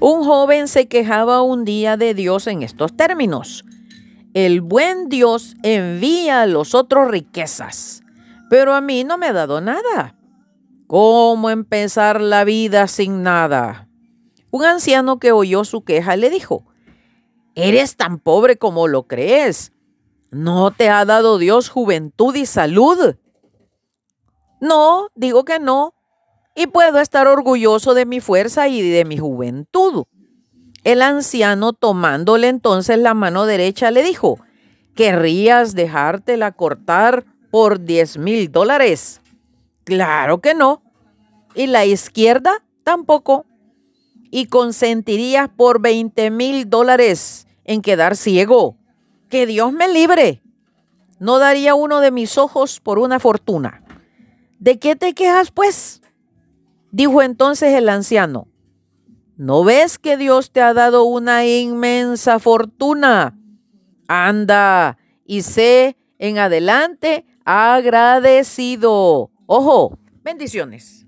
Un joven se quejaba un día de Dios en estos términos. El buen Dios envía a los otros riquezas, pero a mí no me ha dado nada. ¿Cómo empezar la vida sin nada? Un anciano que oyó su queja le dijo, Eres tan pobre como lo crees. ¿No te ha dado Dios juventud y salud? No, digo que no, y puedo estar orgulloso de mi fuerza y de mi juventud. El anciano, tomándole entonces la mano derecha, le dijo, ¿querrías dejártela cortar por 10 mil dólares? Claro que no. ¿Y la izquierda? Tampoco. ¿Y consentirías por 20 mil dólares en quedar ciego? Que Dios me libre. No daría uno de mis ojos por una fortuna. ¿De qué te quejas, pues? Dijo entonces el anciano, ¿no ves que Dios te ha dado una inmensa fortuna? Anda y sé en adelante agradecido. Ojo, bendiciones.